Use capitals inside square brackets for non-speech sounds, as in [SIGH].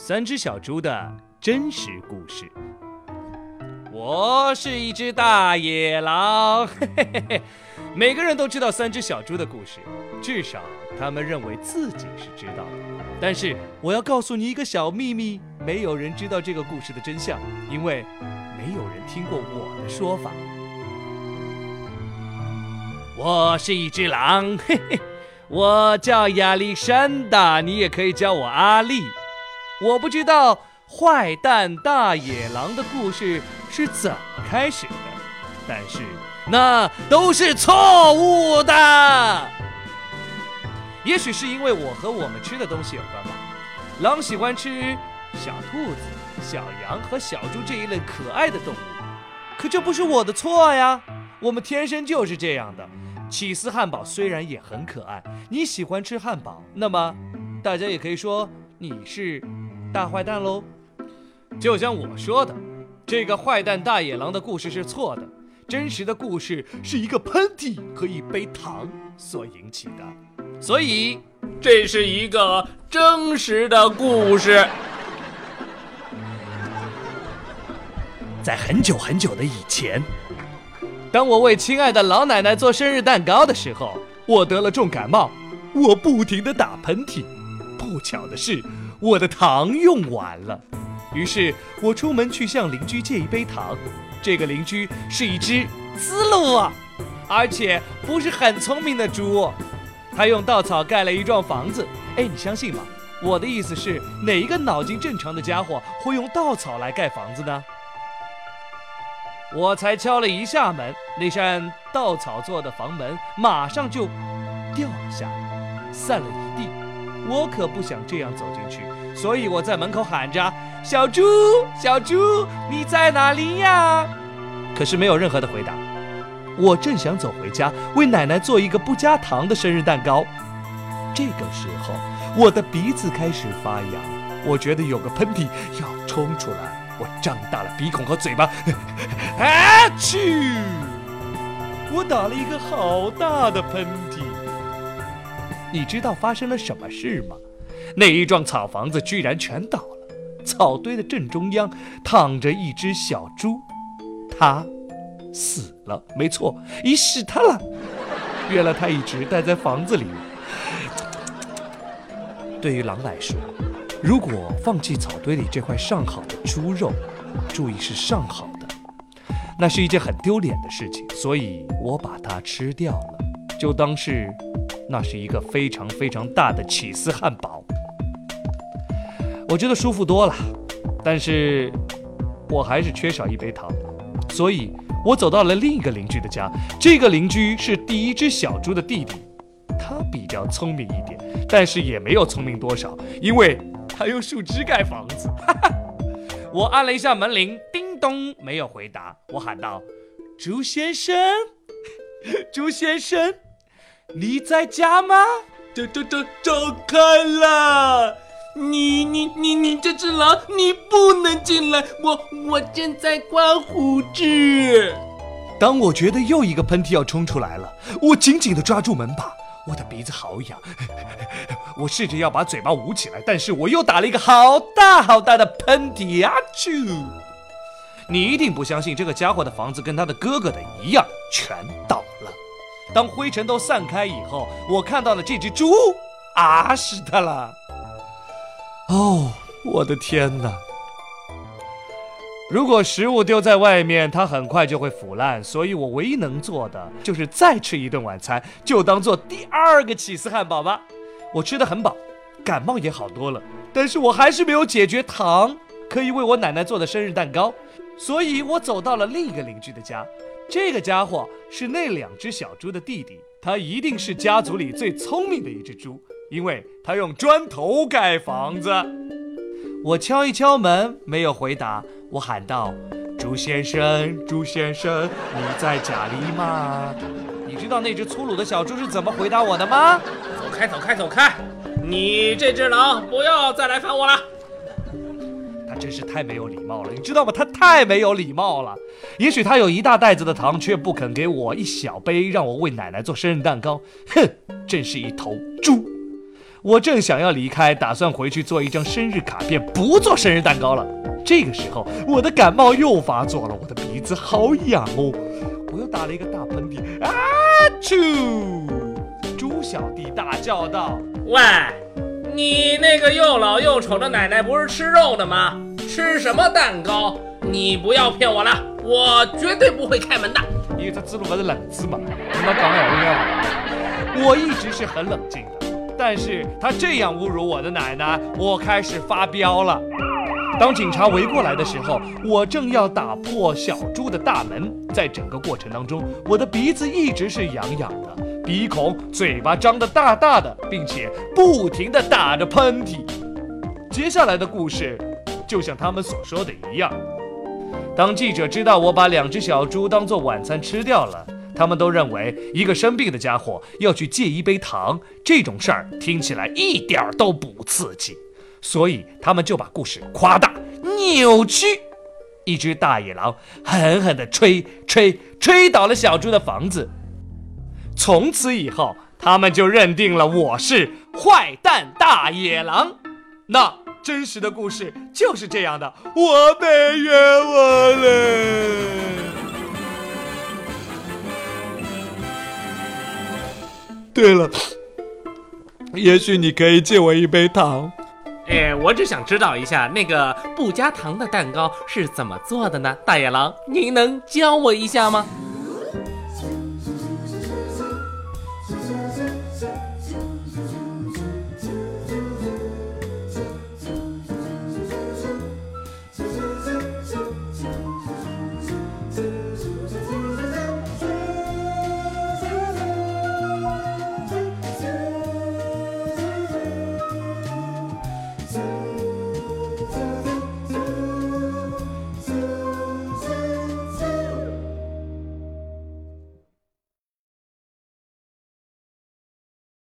三只小猪的真实故事。我是一只大野狼，嘿嘿嘿。每个人都知道三只小猪的故事，至少他们认为自己是知道的。但是我要告诉你一个小秘密，没有人知道这个故事的真相，因为没有人听过我的说法。我是一只狼，嘿嘿，我叫亚历山大，你也可以叫我阿力。我不知道坏蛋大野狼的故事是怎么开始的，但是那都是错误的。也许是因为我和我们吃的东西有关吧。狼喜欢吃小兔子、小羊和小猪这一类可爱的动物，可这不是我的错呀，我们天生就是这样的。起司汉堡虽然也很可爱，你喜欢吃汉堡，那么大家也可以说你是大坏蛋喽。就像我说的，这个坏蛋大野狼的故事是错的，真实的故事是一个喷嚏和一杯糖所引起的，所以这是一个真实的故事。在很久很久的以前。当我为亲爱的老奶奶做生日蛋糕的时候，我得了重感冒，我不停的打喷嚏。不巧的是，我的糖用完了，于是我出门去向邻居借一杯糖。这个邻居是一只思路啊，而且不是很聪明的猪。他用稻草盖了一幢房子。哎，你相信吗？我的意思是，哪一个脑筋正常的家伙会用稻草来盖房子呢？我才敲了一下门，那扇稻草做的房门马上就掉了下来，散了一地。我可不想这样走进去，所以我在门口喊着：“小猪，小猪，你在哪里呀？”可是没有任何的回答。我正想走回家，为奶奶做一个不加糖的生日蛋糕。这个时候，我的鼻子开始发痒，我觉得有个喷嚏要冲出来。我张大了鼻孔和嘴巴，啊 [LAUGHS] 去！我打了一个好大的喷嚏。你知道发生了什么事吗？那一幢草房子居然全倒了，草堆的正中央躺着一只小猪，它死了。没错，已死它了。原来它一直待在房子里。对于狼来说。如果放弃草堆里这块上好的猪肉，注意是上好的，那是一件很丢脸的事情，所以我把它吃掉了，就当是那是一个非常非常大的起司汉堡。我觉得舒服多了，但是我还是缺少一杯糖，所以我走到了另一个邻居的家。这个邻居是第一只小猪的弟弟，他比较聪明一点，但是也没有聪明多少，因为。他用树枝盖房子，[LAUGHS] 我按了一下门铃，叮咚，没有回答。我喊道：“朱先生，朱先生，你在家吗？”走走走，走开了！你你你你这只狼，你不能进来！我我正在刮胡子。当我觉得又一个喷嚏要冲出来了，我紧紧地抓住门把。我的鼻子好痒，[LAUGHS] 我试着要把嘴巴捂起来，但是我又打了一个好大好大的喷嚏啊！啾！你一定不相信这个家伙的房子跟他的哥哥的一样，全倒了。当灰尘都散开以后，我看到了这只猪，啊，是它了！哦，我的天哪！如果食物丢在外面，它很快就会腐烂，所以我唯一能做的就是再吃一顿晚餐，就当做第二个起司汉堡吧。我吃的很饱，感冒也好多了，但是我还是没有解决糖可以为我奶奶做的生日蛋糕，所以我走到了另一个邻居的家。这个家伙是那两只小猪的弟弟，他一定是家族里最聪明的一只猪，因为他用砖头盖房子。我敲一敲门，没有回答。我喊道：“朱先生，朱先生，你在家里吗？”你知道那只粗鲁的小猪是怎么回答我的吗？走开，走开，走开！你这只狼，不要再来烦我了。真是太没有礼貌了，你知道吗？他太没有礼貌了。也许他有一大袋子的糖，却不肯给我一小杯，让我为奶奶做生日蛋糕。哼，真是一头猪！我正想要离开，打算回去做一张生日卡片，不做生日蛋糕了。这个时候，我的感冒又发作了，我的鼻子好痒哦，我又打了一个大喷嚏，啊啾！猪小弟大叫道：“喂，你那个又老又丑的奶奶不是吃肉的吗？吃什么蛋糕？你不要骗我了，我绝对不会开门的。因为他知道我是冷子嘛，你们刚好应该我一直是很冷静的。”但是他这样侮辱我的奶奶，我开始发飙了。当警察围过来的时候，我正要打破小猪的大门。在整个过程当中，我的鼻子一直是痒痒的，鼻孔、嘴巴张得大大的，并且不停地打着喷嚏。接下来的故事，就像他们所说的一样。当记者知道我把两只小猪当做晚餐吃掉了。他们都认为一个生病的家伙要去借一杯糖，这种事儿听起来一点儿都不刺激，所以他们就把故事夸大、扭曲。一只大野狼狠狠地吹吹吹倒了小猪的房子。从此以后，他们就认定了我是坏蛋大野狼。那真实的故事就是这样的，我被冤枉了。对了，也许你可以借我一杯糖。哎，我只想知道一下那个不加糖的蛋糕是怎么做的呢？大野狼，您能教我一下吗？